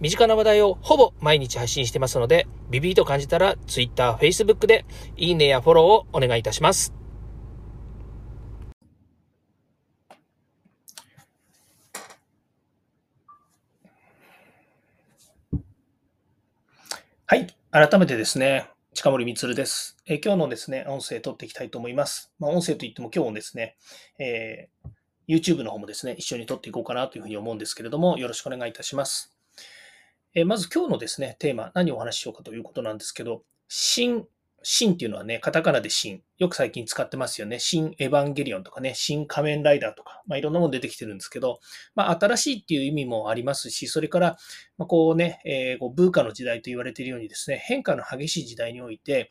身近な話題をほぼ毎日配信してますので、ビビーと感じたら Twitter、Facebook でいいねやフォローをお願いいたします。はい。改めてですね、近森光です。えー、今日のですね、音声撮っていきたいと思います。まあ、音声といっても今日もですね、えー、YouTube の方もですね、一緒に撮っていこうかなというふうに思うんですけれども、よろしくお願いいたします。えまず今日のですね、テーマ、何をお話ししようかということなんですけど、新、新っていうのはね、カタカナで新。よく最近使ってますよね。新エヴァンゲリオンとかね、新仮面ライダーとか、まあ、いろんなもの出てきてるんですけど、まあ、新しいっていう意味もありますし、それから、ま、こうね、えー、こうブーカの時代と言われているようにですね、変化の激しい時代において、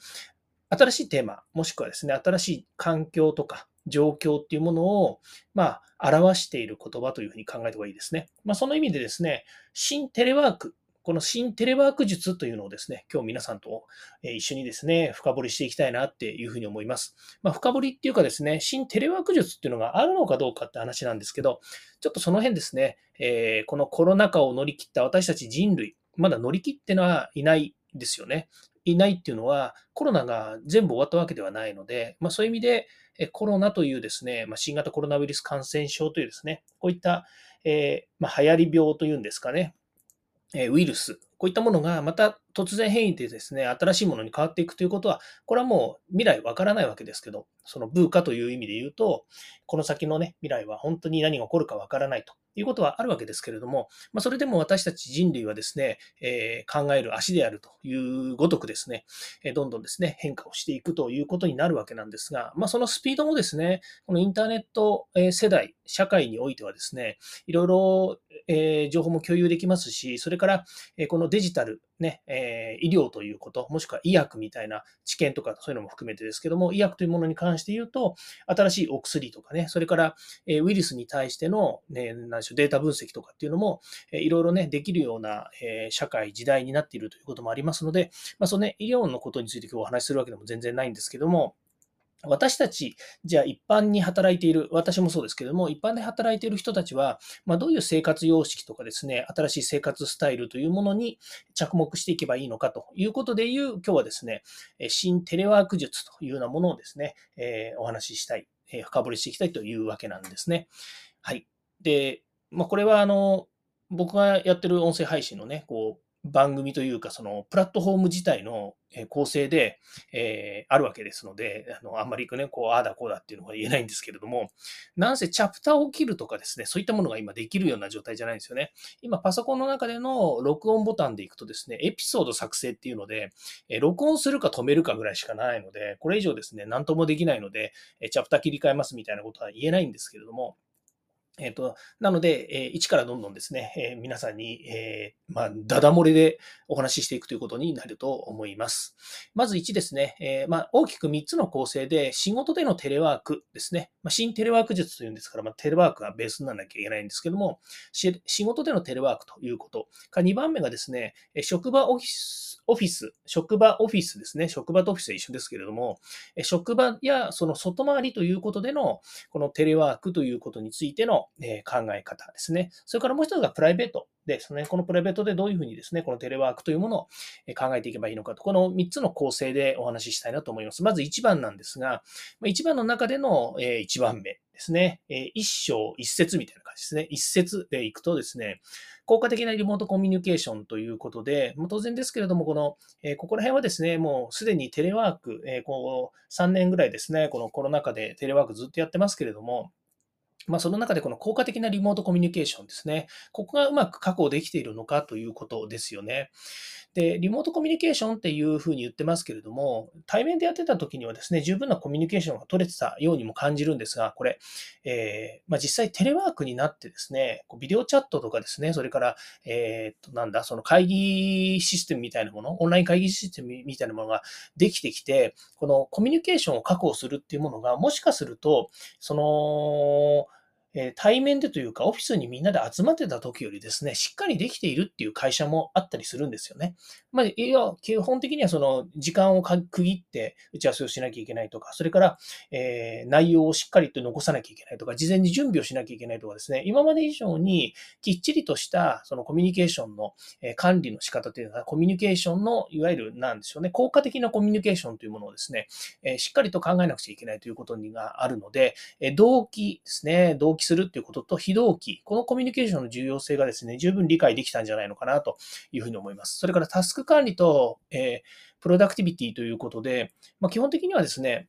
新しいテーマ、もしくはですね、新しい環境とか状況っていうものを、まあ、表している言葉というふうに考えた方がいいですね。まあ、その意味でですね、新テレワークこの新テレワーク術というのをですね、今日皆さんと一緒にですね、深掘りしていきたいなっていうふうに思います。まあ、深掘りっていうかですね、新テレワーク術っていうのがあるのかどうかって話なんですけど、ちょっとその辺ですね、えー、このコロナ禍を乗り切った私たち人類、まだ乗り切ってのはいないですよね。いないっていうのは、コロナが全部終わったわけではないので、まあ、そういう意味で、コロナというですね、まあ、新型コロナウイルス感染症というですね、こういった、えー、まあ、流行り病というんですかね、ウイルス、こういったものがまた突然変異でですね、新しいものに変わっていくということは、これはもう未来わからないわけですけど、そのブーカという意味で言うと、この先のね、未来は本当に何が起こるかわからないということはあるわけですけれども、まあ、それでも私たち人類はですね、えー、考える足であるというごとくですね、えどんどんですね、変化をしていくということになるわけなんですが、まあ、そのスピードもですね、このインターネット世代、社会においてはですね、いろいろ、え、情報も共有できますし、それから、えこのデジタル、ね、えー、医療ということ、もしくは医薬みたいな知見とかそういうのも含めてですけども、医薬というものに関して言うと、新しいお薬とかね、それから、えウイルスに対しての、ね、何でしょう、データ分析とかっていうのも、えいろいろね、できるような、え社会、時代になっているということもありますので、まあ、そのね、医療のことについて今日お話しするわけでも全然ないんですけども、私たち、じゃあ一般に働いている、私もそうですけども、一般で働いている人たちは、まあ、どういう生活様式とかですね、新しい生活スタイルというものに着目していけばいいのかということでいう、今日はですね、新テレワーク術というようなものをですね、えー、お話ししたい、えー、深掘りしていきたいというわけなんですね。はい。で、まあ、これはあの、僕がやってる音声配信のね、こう、番組というか、そのプラットフォーム自体の構成で、えー、あるわけですので、あのあんまりね、こう、ああだこうだっていうのは言えないんですけれども、なんせチャプターを切るとかですね、そういったものが今できるような状態じゃないんですよね。今、パソコンの中での録音ボタンでいくとですね、エピソード作成っていうので、え録音するか止めるかぐらいしかないので、これ以上ですね、何ともできないので、チャプター切り替えますみたいなことは言えないんですけれども、えっ、ー、と、なので、えー、一からどんどんですね、えー、皆さんに、えー、まあ、ダダ漏れでお話ししていくということになると思います。まず1ですね、え、まあ、大きく3つの構成で、仕事でのテレワークですね。まあ、新テレワーク術というんですから、まあ、テレワークがベースにならなきゃいけないんですけども、仕事でのテレワークということ。か2番目がですね、職場オフィスオフィス、職場オフィスですね。職場とオフィスは一緒ですけれども、職場やその外回りということでの、このテレワークということについての考え方ですね。それからもう一つがプライベートですね。このプライベートでどういうふうにですね、このテレワークというものを考えていけばいいのかと、この3つの構成でお話ししたいなと思います。まず1番なんですが、1番の中での1番目ですね。一章一節みたいな感じですね。一節でいくとですね、効果的なリモートコミュニケーションということで、当然ですけれども、この、ここら辺はですね、もうすでにテレワーク、こう3年ぐらいですね、このコロナ禍でテレワークずっとやってますけれども、まあ、その中でこの効果的なリモートコミュニケーションですね。ここがうまく確保できているのかということですよね。で、リモートコミュニケーションっていうふうに言ってますけれども、対面でやってた時にはですね、十分なコミュニケーションが取れてたようにも感じるんですが、これ、えー、まあ、実際テレワークになってですね、ビデオチャットとかですね、それから、えー、と、なんだ、その会議システムみたいなもの、オンライン会議システムみたいなものができてきて、このコミュニケーションを確保するっていうものが、もしかすると、その、え対面でというか、オフィスにみんなで集まってた時よりですね、しっかりできているっていう会社もあったりするんですよね。まあ、いや、基本的にはその時間を区切って打ち合わせをしなきゃいけないとか、それから、えー、内容をしっかりと残さなきゃいけないとか、事前に準備をしなきゃいけないとかですね、今まで以上にきっちりとしたそのコミュニケーションの管理の仕方というのは、コミュニケーションのいわゆるなんでしょうね、効果的なコミュニケーションというものをですね、えしっかりと考えなくちゃいけないということがあるので、え動機ですね、動機するっていうことと非同期、このコミュニケーションの重要性がですね、十分理解できたんじゃないのかなというふうに思います。それからタスク管理と、えー、プロダクティビティということで、まあ、基本的にはですね、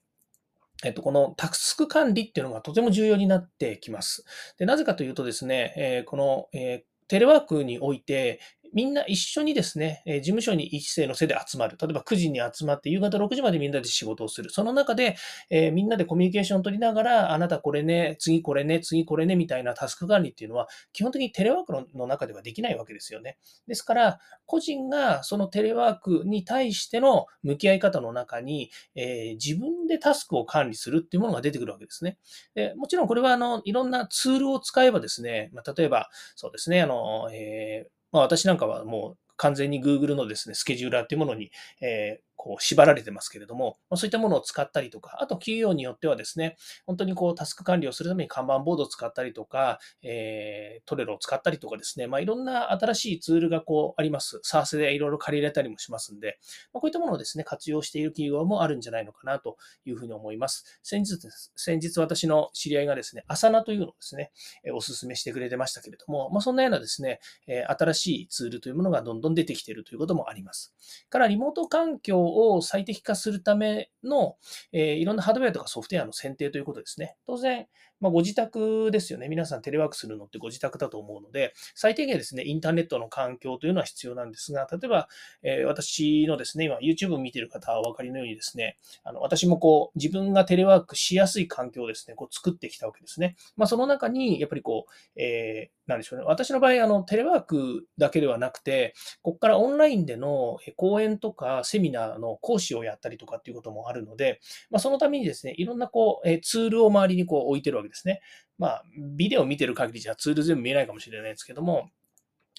えっと、このタスク管理っていうのがとても重要になってきます。でなぜかというとですね、えー、この、えーテレワークにおいて、みんな一緒にですね、事務所に一斉のせで集まる。例えば9時に集まって夕方6時までみんなで仕事をする。その中で、え、みんなでコミュニケーションを取りながら、あなたこれね、次これね、次これね、みたいなタスク管理っていうのは、基本的にテレワークの中ではできないわけですよね。ですから、個人がそのテレワークに対しての向き合い方の中に、え、自分でタスクを管理するっていうものが出てくるわけですね。でもちろんこれはあのいろんなツールを使えばですね、まあ、例えばそうですね、あのえーまあ、私なんかはもう完全に Google のですね、スケジューラーっていうものに、えー、こう縛られてますけれども、まそういったものを使ったりとか、あと企業によってはですね、本当にこうタスク管理をするために看板ボードを使ったりとか、えー、トレロを使ったりとかですね、まあ、いろんな新しいツールがこうあります。サースでいろいろ借り入れたりもしますんで、まあ、こういったものをですね、活用している企業もあるんじゃないのかなというふうに思います。先日、先日私の知り合いがですね、アサナというのをですね、お勧めしてくれてましたけれども、まあ、そんなようなですね、新しいツールというものがどんどん出てきているということもあります。からリモート環境を最適化するための、えー、いろんなハードウェアとかソフトウェアの選定ということですね。当然、まあ、ご自宅ですよね。皆さんテレワークするのってご自宅だと思うので、最低限ですね、インターネットの環境というのは必要なんですが、例えば、えー、私のですね、今 YouTube 見てる方はお分かりのようにですね、あの私もこう、自分がテレワークしやすい環境をですね、こう作ってきたわけですね。まあ、その中に、やっぱりこう、えー、なんでしょうね。私の場合、あの、テレワークだけではなくて、ここからオンラインでの講演とかセミナーの講師をやったりとかっていうこともあるので、まあ、そのためにですね、いろんなこう、えツールを周りにこう置いてるわけですですね。まあ、ビデオ見てる限りじゃツール全部見えないかもしれないですけども、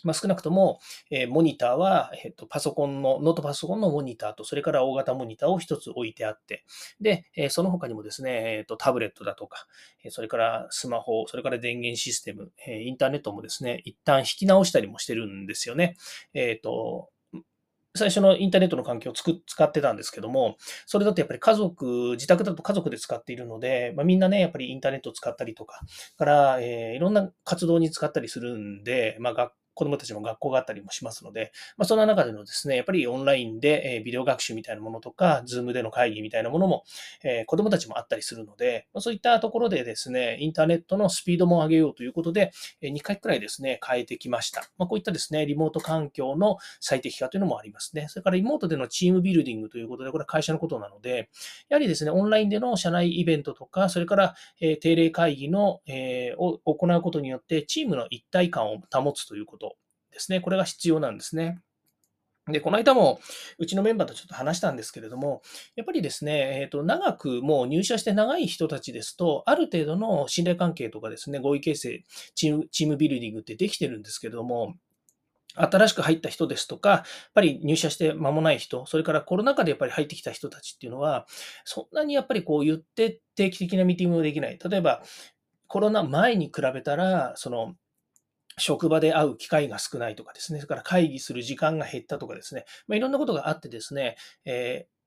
まあ、少なくとも、えー、モニターは、えっと、パソコンの、ノートパソコンのモニターと、それから大型モニターを一つ置いてあって、で、えー、その他にもですね、えっと、タブレットだとか、えそれからスマホ、それから電源システム、え、インターネットもですね、一旦引き直したりもしてるんですよね。えっと、最初のインターネットの環境をつく使ってたんですけども、それだとやっぱり家族、自宅だと家族で使っているので、まあ、みんなね、やっぱりインターネットを使ったりとか、から、えー、いろんな活動に使ったりするんで、まあ、学子供たちの学校があったりもしますので、まあ、そんな中でのですね、やっぱりオンラインで、えビデオ学習みたいなものとか、ズームでの会議みたいなものも、え子供たちもあったりするので、まあ、そういったところでですね、インターネットのスピードも上げようということで、え2回くらいですね、変えてきました。まあ、こういったですね、リモート環境の最適化というのもありますね。それからリモートでのチームビルディングということで、これは会社のことなので、やはりですね、オンラインでの社内イベントとか、それから、え定例会議の、えを行うことによって、チームの一体感を保つということですね。これが必要なんですね。で、この間もうちのメンバーとちょっと話したんですけれども、やっぱりですね、えっ、ー、と、長くもう入社して長い人たちですと、ある程度の信頼関係とかですね、合意形成、チーム、チームビルディングってできてるんですけれども、新しく入った人ですとか、やっぱり入社して間もない人、それからコロナ禍でやっぱり入ってきた人たちっていうのは、そんなにやっぱりこう言って定期的なミーティングもできない。例えば、コロナ前に比べたら、その職場で会う機会が少ないとかですね、それから会議する時間が減ったとかですね、まあ、いろんなことがあってですね、えー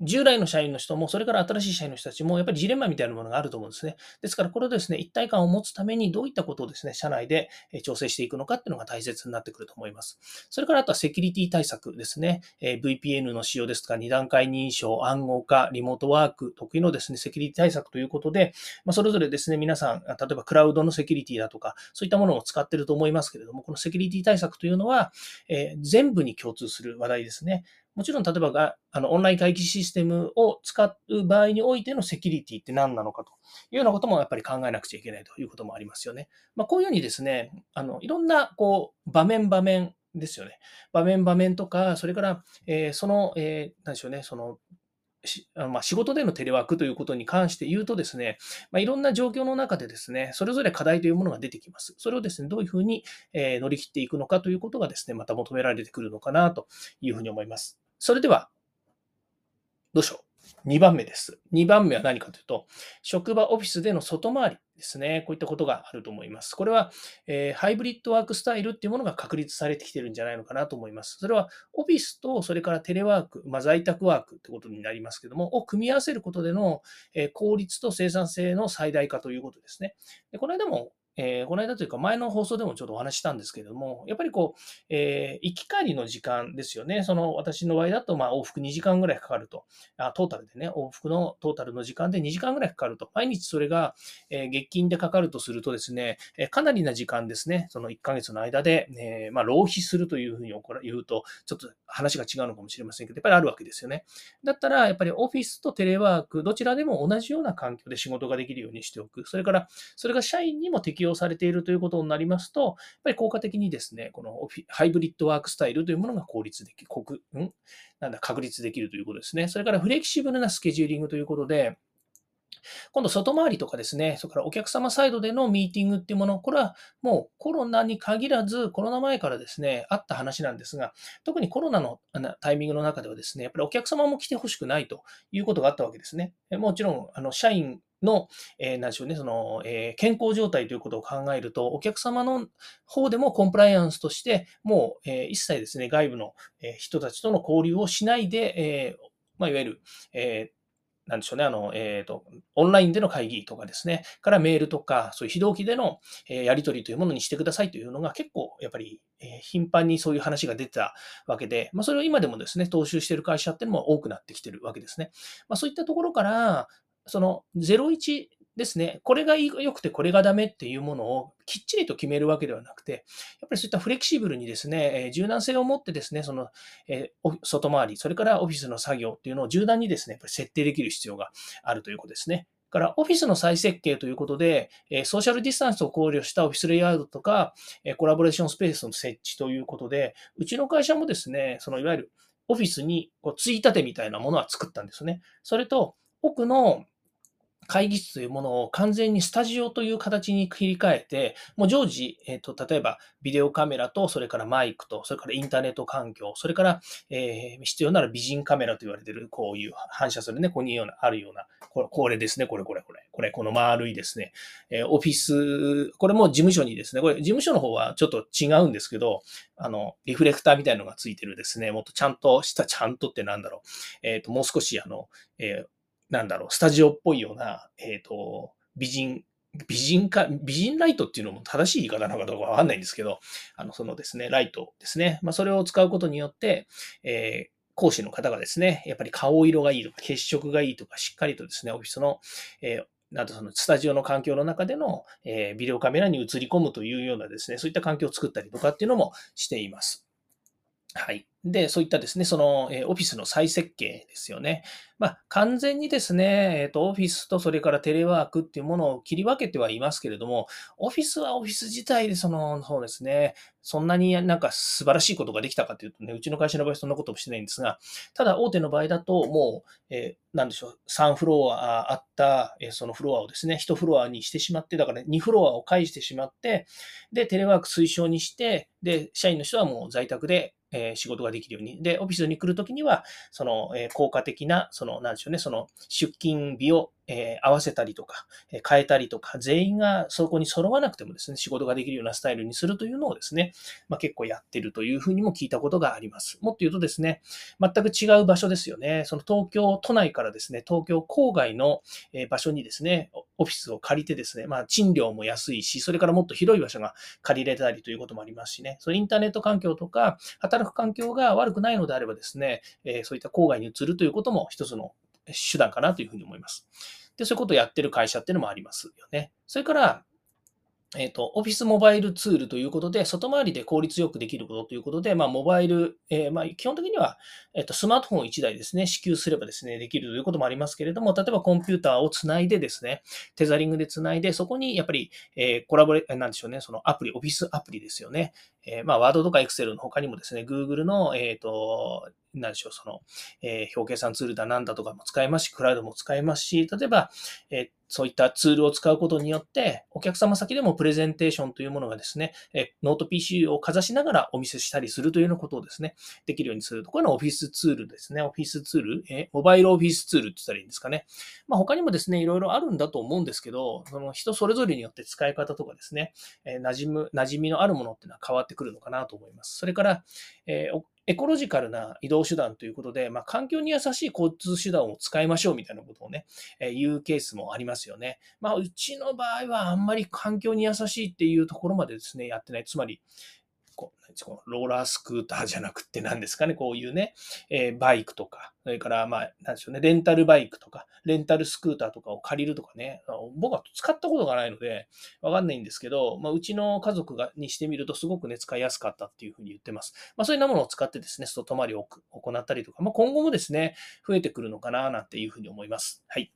従来の社員の人も、それから新しい社員の人たちも、やっぱりジレンマみたいなものがあると思うんですね。ですから、これをですね、一体感を持つために、どういったことをですね、社内で調整していくのかっていうのが大切になってくると思います。それから、あとはセキュリティ対策ですね。VPN の使用ですとか、二段階認証、暗号化、リモートワーク、得意のですね、セキュリティ対策ということで、まあ、それぞれですね、皆さん、例えばクラウドのセキュリティだとか、そういったものを使ってると思いますけれども、このセキュリティ対策というのは、え、全部に共通する話題ですね。もちろん、例えばが、あの、オンライン会議システムを使う場合においてのセキュリティって何なのかというようなこともやっぱり考えなくちゃいけないということもありますよね。まあ、こういうふうにですね、あの、いろんな、こう、場面場面ですよね。場面場面とか、それから、えー、その、えー、なんでしょうね、その、まあ、仕事でのテレワークということに関して言うとですね、まあ、いろんな状況の中でですね、それぞれ課題というものが出てきます。それをですね、どういうふうに乗り切っていくのかということがですね、また求められてくるのかなというふうに思います。それでは、どうしよう。2番目です。2番目は何かというと、職場オフィスでの外回りですね。こういったことがあると思います。これは、えー、ハイブリッドワークスタイルっていうものが確立されてきてるんじゃないのかなと思います。それは、オフィスと、それからテレワーク、まあ、在宅ワークってことになりますけども、を組み合わせることでの、えー、効率と生産性の最大化ということですね。でこの間もえー、この間というか前の放送でもちょっとお話したんですけれども、やっぱりこう、えー、行き帰りの時間ですよね。その私の場合だと、まあ往復2時間ぐらいかかると。あトータルでね、往復のトータルの時間で2時間ぐらいかかると。毎日それが、えー、月金でかかるとするとですね、えかなりな時間ですね。その1ヶ月の間で、えまあ浪費するというふうに言うと、ちょっと話が違うのかもしれませんけど、やっぱりあるわけですよね。だったら、やっぱりオフィスとテレワーク、どちらでも同じような環境で仕事ができるようにしておく。それから、それが社員にも適用されているということになりますと、やっぱり効果的にですね、このハイブリッドワークスタイルというものが効率でき、国、ん？なんだ、確立できるということですね。それからフレキシブルなスケジューリングということで、今度、外回りとかですね、それからお客様サイドでのミーティングっていうもの、これはもうコロナに限らず、コロナ前からですね、あった話なんですが、特にコロナのタイミングの中ではですね、やっぱりお客様も来てほしくないということがあったわけですね。もちろん、あの社員の、えー、なんでしょうね、その、えー、健康状態ということを考えると、お客様の方でもコンプライアンスとして、もう、えー、一切ですね、外部の人たちとの交流をしないで、えーまあ、いわゆる、えーなんでしょうね、あの、えっ、ー、と、オンラインでの会議とかですね、からメールとか、そういう非同期での、えやり取りというものにしてくださいというのが結構、やっぱり、え頻繁にそういう話が出てたわけで、まあ、それを今でもですね、踏襲している会社っていうのも多くなってきてるわけですね。まあ、そういったところから、その01ですね、これが良くてこれがダメっていうものをきっちりと決めるわけではなくて、やっぱりそういったフレキシブルにですね、え柔軟性を持ってですね、その、え外回り、それからオフィスの作業っていうのを柔軟にですね、やっぱり設定できる必要があるということですね。から、オフィスの再設計ということで、ソーシャルディスタンスを考慮したオフィスレイアウトとか、コラボレーションスペースの設置ということで、うちの会社もですね、そのいわゆるオフィスにこうつい立てみたいなものは作ったんですね。それと、奥の会議室というものを完全にスタジオという形に切り替えて、もう常時、えっ、と、例えばビデオカメラと、それからマイクと、それからインターネット環境、それから、えー、必要なら美人カメラと言われている、こういう反射するね、こういうような、あるような、これこれですね、これこれこれ、これ、この丸いですね、えー、オフィス、これも事務所にですね、これ事務所の方はちょっと違うんですけど、あの、リフレクターみたいなのがついてるですね、もっとちゃんとした、ちゃんとってなんだろう、えっ、と、もう少しあの、えーなんだろう、スタジオっぽいような、えっ、ー、と、美人、美人か、美人ライトっていうのも正しい言い方なのかどうかわかんないんですけど、あの、そのですね、ライトですね。まあ、それを使うことによって、えー、講師の方がですね、やっぱり顔色がいいとか、血色がいいとか、しっかりとですね、オフィスの、えー、なんとそのスタジオの環境の中での、えー、ビデオカメラに映り込むというようなですね、そういった環境を作ったりとかっていうのもしています。はい。で、そういったですね、その、えオフィスの再設計ですよね。まあ、完全にですね、えっ、と、オフィスとそれからテレワークっていうものを切り分けてはいますけれども、オフィスはオフィス自体でその、そうですね、そんなになんか素晴らしいことができたかというとね、うちの会社の場合そんなこともしてないんですが、ただ大手の場合だともう、えー、なんでしょう、3フロアあった、えそのフロアをですね、1フロアにしてしまって、だから2フロアを介してしまって、で、テレワーク推奨にして、で、社員の人はもう在宅でえ仕事ができるように。で、オフィスに来るときには、その、え効果的な、その、なんでしょうね、その、出勤日を、えー、合わせたりとか、え変えたりとか、全員がそこに揃わなくてもですね、仕事ができるようなスタイルにするというのをですね、まあ、結構やってるというふうにも聞いたことがあります。もっと言うとですね、全く違う場所ですよね。その東京都内からですね、東京郊外の場所にですね、オフィスを借りてですね、まあ、賃料も安いし、それからもっと広い場所が借りれたりということもありますしね、そのインターネット環境とか、働く環境が悪くないのであればですね、えそういった郊外に移るということも一つの手段かなというふうに思います。で、そういうことをやってる会社っていうのもありますよね。それから、えっ、ー、と、オフィスモバイルツールということで、外回りで効率よくできることということで、まあ、モバイル、えー、まあ、基本的には、えっ、ー、と、スマートフォン1台ですね、支給すればですね、できるということもありますけれども、例えばコンピューターをつないでですね、テザリングでつないで、そこにやっぱり、えコラボレ、なんでしょうね、そのアプリ、オフィスアプリですよね。えまあ、ワードとかエクセルの他にもですね、Google の、えっ、と、なんでしょう、その、え表計算ツールだなんだとかも使えますし、クラウドも使えますし、例えば、えそういったツールを使うことによって、お客様先でもプレゼンテーションというものがですね、えノート PC をかざしながらお見せしたりするというようなことをですね、できるようにすると。こういうのオフィスツールですね。オフィスツール、えモバイルオフィスツールって言ったらいいんですかね。まあ、他にもですね、いろいろあるんだと思うんですけど、その人それぞれによって使い方とかですね、え、馴染む、馴染みのあるものっていうのは変わってくるのかなと思います。それから、えエコロジカルな移動手段ということで、まあ、環境に優しい交通手段を使いましょうみたいなことをね、えー、言うケースもありますよね。まあ、うちの場合はあんまり環境に優しいっていうところまでですね、やってない。つまり、こう、ローラースクーターじゃなくて何ですかね、こういうね、えー、バイクとか、それから、まあ、なんでしょうね、レンタルバイクとか、レンタルスクーターとかを借りるとかね、僕は使ったことがないので、わかんないんですけど、まあ、うちの家族がにしてみるとすごくね、使いやすかったっていうふうに言ってます。まあ、そういうなものを使ってですね、外泊まりを行ったりとか、まあ、今後もですね、増えてくるのかな、なんていうふうに思います。はい。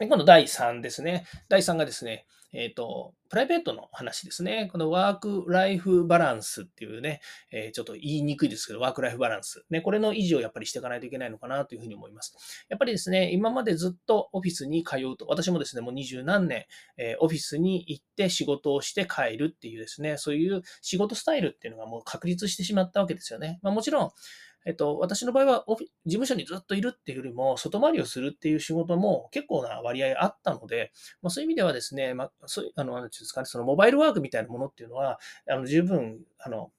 今度第3ですね。第3がですね、えっ、ー、と、プライベートの話ですね。このワークライフバランスっていうね、えー、ちょっと言いにくいですけど、ワークライフバランス。ね、これの維持をやっぱりしていかないといけないのかなというふうに思います。やっぱりですね、今までずっとオフィスに通うと、私もですね、もう二十何年、えー、オフィスに行って仕事をして帰るっていうですね、そういう仕事スタイルっていうのがもう確立してしまったわけですよね。まあ、もちろん、えっと、私の場合は事務所にずっといるっていうよりも、外回りをするっていう仕事も結構な割合あったので、まあ、そういう意味ではですね、まあ、そういう、あの、なんですかね、そのモバイルワークみたいなものっていうのは、あの十分、あの、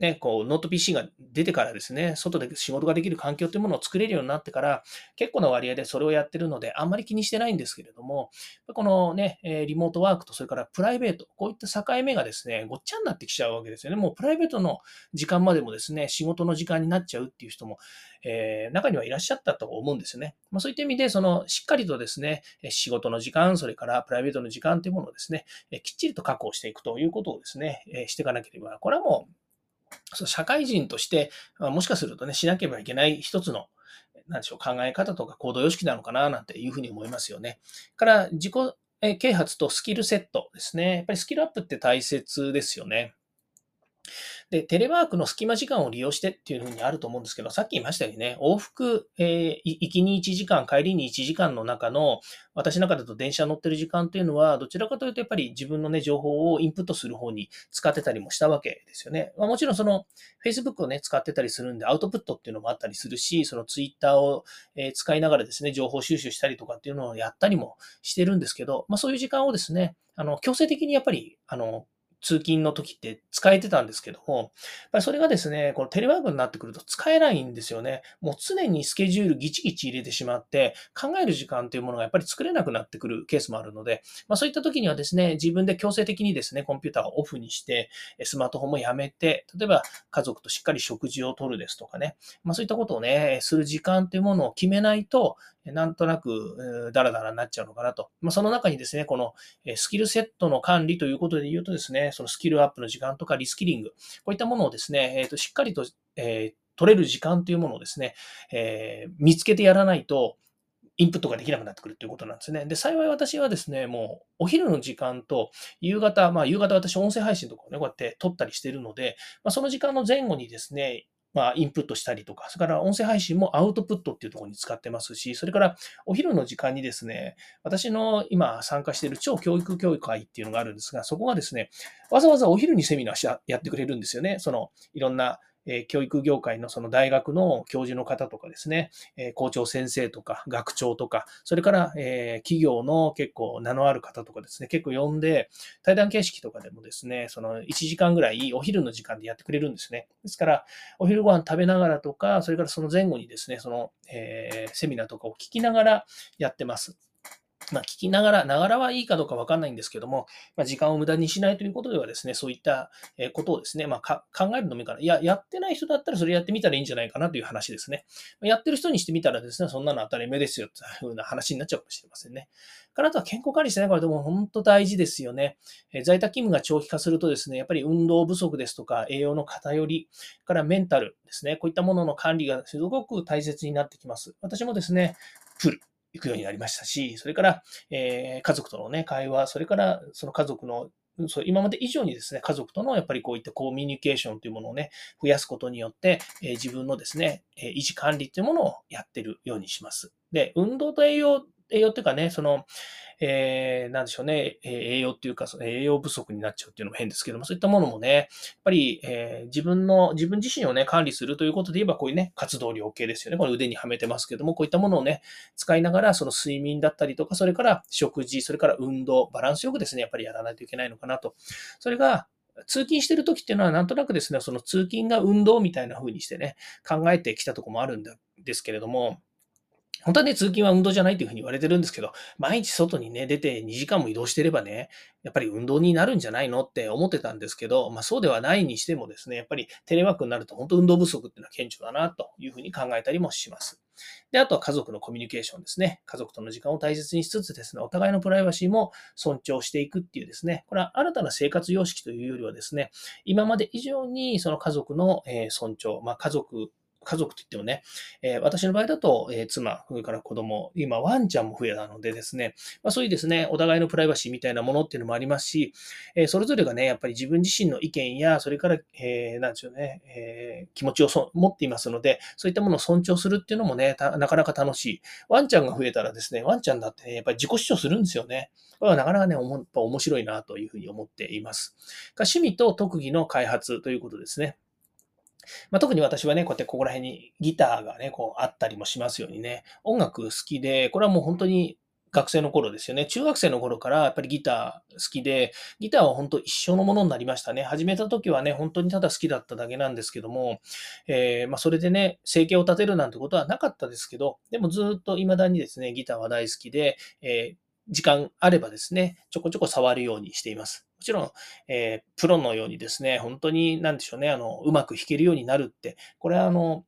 ね、こう、ノート PC が出てからですね、外で仕事ができる環境というものを作れるようになってから、結構な割合でそれをやってるので、あんまり気にしてないんですけれども、このね、リモートワークと、それからプライベート、こういった境目がですね、ごっちゃになってきちゃうわけですよね。もうプライベートの時間までもですね、仕事の時間になっちゃうっていう人も、えー、中にはいらっしゃったと思うんですよね。まあ、そういった意味で、その、しっかりとですね、仕事の時間、それからプライベートの時間というものをですね、きっちりと確保していくということをですね、していかなければ、これはもう、社会人としてま、もしかするとね、しなければいけない一つの、なんでしょう、考え方とか行動様式なのかな、なんていうふうに思いますよね。から自己啓発とスキルセットですね。やっぱりスキルアップって大切ですよね。で、テレワークの隙間時間を利用してっていうふうにあると思うんですけど、さっき言いましたようにね、往復、えー、行きに1時間、帰りに1時間の中の、私の中だと電車乗ってる時間っていうのは、どちらかというとやっぱり自分のね、情報をインプットする方に使ってたりもしたわけですよね。まあ、もちろんその、Facebook をね、使ってたりするんで、アウトプットっていうのもあったりするし、その Twitter を、え使いながらですね、情報収集したりとかっていうのをやったりもしてるんですけど、まあそういう時間をですね、あの、強制的にやっぱり、あの、通勤の時って使えてたんですけども、それがですね、このテレワークになってくると使えないんですよね。もう常にスケジュールギチギチ入れてしまって、考える時間というものがやっぱり作れなくなってくるケースもあるので、まあ、そういった時にはですね、自分で強制的にですね、コンピューターをオフにして、スマートフォンもやめて、例えば家族としっかり食事をとるですとかね、まあ、そういったことをね、する時間というものを決めないと、なんとなく、ダラダラになっちゃうのかなと。まあ、その中にですね、このスキルセットの管理ということで言うとですね、そのスキルアップの時間とかリスキリング、こういったものをですね、えー、としっかりと、えー、取れる時間というものをですね、えー、見つけてやらないと、インプットができなくなってくるということなんですね。で、幸い私はですね、もうお昼の時間と夕方、まあ夕方私音声配信とかをね、こうやって撮ったりしてるので、まあ、その時間の前後にですね、まあ、インプットしたりとか、それから音声配信もアウトプットっていうところに使ってますし、それからお昼の時間にですね、私の今参加している超教育協会っていうのがあるんですが、そこがですね、わざわざお昼にセミナーやってくれるんですよね。その、いろんなえ教育業界のその大学の教授の方とかですね、え校長先生とか学長とか、それから、え企業の結構名のある方とかですね、結構呼んで、対談形式とかでもですね、その1時間ぐらいお昼の時間でやってくれるんですね。ですから、お昼ご飯食べながらとか、それからその前後にですね、その、え、セミナーとかを聞きながらやってます。まあ、聞きながら、ながらはいいかどうかわかんないんですけども、まあ、時間を無駄にしないということではですね、そういったことをですね、まあ、考えるのもいいから、いや、やってない人だったらそれやってみたらいいんじゃないかなという話ですね。やってる人にしてみたらですね、そんなの当たり前ですよというふうな話になっちゃうかもしれませんね。からあとは健康管理してないからでも本当大事ですよね。え在宅勤務が長期化するとですね、やっぱり運動不足ですとか、栄養の偏り、からメンタルですね、こういったものの管理がすごく大切になってきます。私もですね、プル、行くようになりましたし、それから、えー、家族とのね、会話、それからその家族のそう今まで以上にですね、家族とのやっぱりこういったコミュニケーションというものをね、増やすことによって、えー、自分のですね、えー、維持管理というものをやってるようにします。で、運動と栄養、栄養っていうかね、その、えー、なんでしょうね、え栄養っていうか、その栄養不足になっちゃうっていうのも変ですけども、そういったものもね、やっぱり、えー、自分の、自分自身をね、管理するということで言えば、こういうね、活動量系ですよね。これ腕にはめてますけども、こういったものをね、使いながら、その睡眠だったりとか、それから食事、それから運動、バランスよくですね、やっぱりやらないといけないのかなと。それが、通勤してる時っていうのはなんとなくですね、その通勤が運動みたいな風にしてね、考えてきたとこもあるんですけれども、本当はね、通勤は運動じゃないというふうに言われてるんですけど、毎日外にね、出て2時間も移動してればね、やっぱり運動になるんじゃないのって思ってたんですけど、まあそうではないにしてもですね、やっぱりテレワークになると本当運動不足っていうのは顕著だなというふうに考えたりもします。で、あとは家族のコミュニケーションですね。家族との時間を大切にしつつですね、お互いのプライバシーも尊重していくっていうですね、これは新たな生活様式というよりはですね、今まで以上にその家族の尊重、まあ家族家族といってもね、えー、私の場合だと、えー、妻、それから子供、今ワンちゃんも増えたのでですね、まあ、そういうですね、お互いのプライバシーみたいなものっていうのもありますし、えー、それぞれがね、やっぱり自分自身の意見や、それから、えー、なんでしょうね、えー、気持ちをそ持っていますので、そういったものを尊重するっていうのもね、なかなか楽しい。ワンちゃんが増えたらですね、ワンちゃんだって、ね、やっぱり自己主張するんですよね。これはなかなかね、おも面白いなというふうに思っています。趣味と特技の開発ということですね。まあ、特に私はね、こうやってここら辺にギターがね、こうあったりもしますようにね、音楽好きで、これはもう本当に学生の頃ですよね。中学生の頃からやっぱりギター好きで、ギターは本当一生のものになりましたね。始めた時はね、本当にただ好きだっただけなんですけども、えー、まあ、それでね、生計を立てるなんてことはなかったですけど、でもずっと未だにですね、ギターは大好きで、えー、時間あればですね、ちょこちょこ触るようにしています。もちろん、えー、プロのようにですね、本当に、なんでしょうね、あの、うまく弾けるようになるって、これはあの、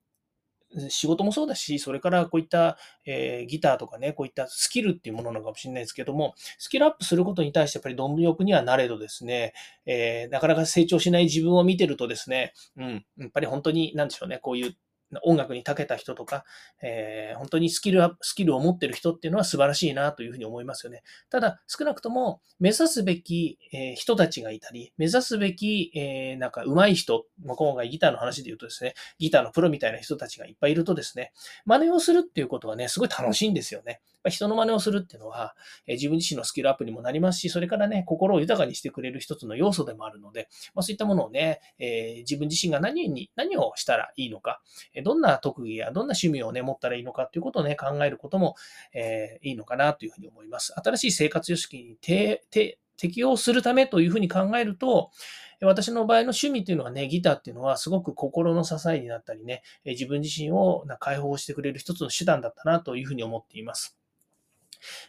仕事もそうだし、それからこういった、えー、ギターとかね、こういったスキルっていうものなのかもしれないですけども、スキルアップすることに対してやっぱり貪欲にはなれどですね、えー、なかなか成長しない自分を見てるとですね、うん、やっぱり本当に、なんでしょうね、こういう音楽に長けた人とか、えー、本当にスキルスキルを持ってる人っていうのは素晴らしいなというふうに思いますよね。ただ、少なくとも目指すべき、えー、人たちがいたり、目指すべき、えー、なんか上手い人、まあ、今回ギターの話で言うとですね、ギターのプロみたいな人たちがいっぱいいるとですね、真似をするっていうことはね、すごい楽しいんですよね。人の真似をするっていうのは、え自分自身のスキルアップにもなりますし、それからね、心を豊かにしてくれる一つの要素でもあるので、まあ、そういったものをね、え自分自身が何に、何をしたらいいのか、どんな特技やどんな趣味をね、持ったらいいのかっていうことをね、考えることも、えー、いいのかなというふうに思います。新しい生活様式に適応するためというふうに考えると、私の場合の趣味っていうのはね、ギターっていうのはすごく心の支えになったりね、自分自身を解放してくれる一つの手段だったなというふうに思っています。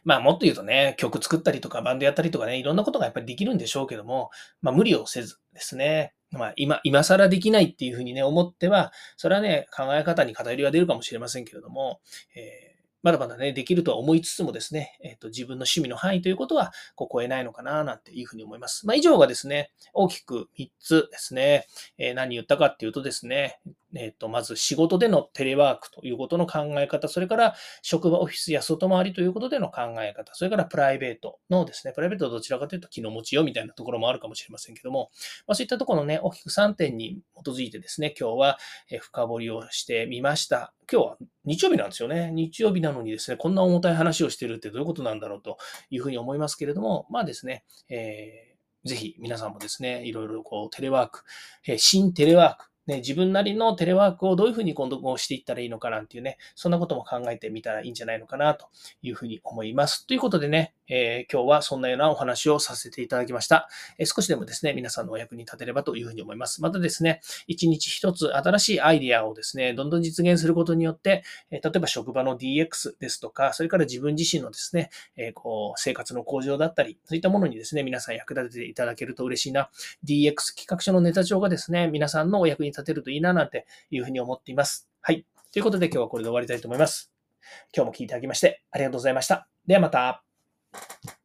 まあもっと言うとね、曲作ったりとかバンドやったりとかね、いろんなことがやっぱりできるんでしょうけども、まあ無理をせずですね、まあ、今、今更できないっていうふうにね、思っては、それはね、考え方に偏りが出るかもしれませんけれども、えーまだまだね、できるとは思いつつもですね、えっ、ー、と、自分の趣味の範囲ということは、こう超えないのかな、なんていうふうに思います。まあ、以上がですね、大きく3つですね、えー、何言ったかっていうとですね、えっ、ー、と、まず仕事でのテレワークということの考え方、それから職場オフィスや外回りということでの考え方、それからプライベートのですね、プライベートはどちらかというと気の持ちよみたいなところもあるかもしれませんけども、まあ、そういったところのね、大きく3点に基づいてですね、今日は深掘りをしてみました。今日は日曜日なんですよね。日曜日なのにですね、こんな重たい話をしてるってどういうことなんだろうというふうに思いますけれども、まあですね、えー、ぜひ皆さんもですね、いろいろこうテレワーク、新テレワーク、ね、自分なりのテレワークをどういうふうに今後していったらいいのかなんていうね、そんなことも考えてみたらいいんじゃないのかなというふうに思います。ということでね、えー、今日はそんなようなお話をさせていただきました。えー、少しでもですね、皆さんのお役に立てればというふうに思います。またですね、一日一つ新しいアイディアをですね、どんどん実現することによって、えー、例えば職場の DX ですとか、それから自分自身のですね、えこう生活の向上だったり、そういったものにですね、皆さん役立てていただけると嬉しいな。DX 企画書のネタ帳がですね、皆さんのお役に立立てるといいななんていうふうに思っています。はい。ということで今日はこれで終わりたいと思います。今日も聞いていただきましてありがとうございました。ではまた。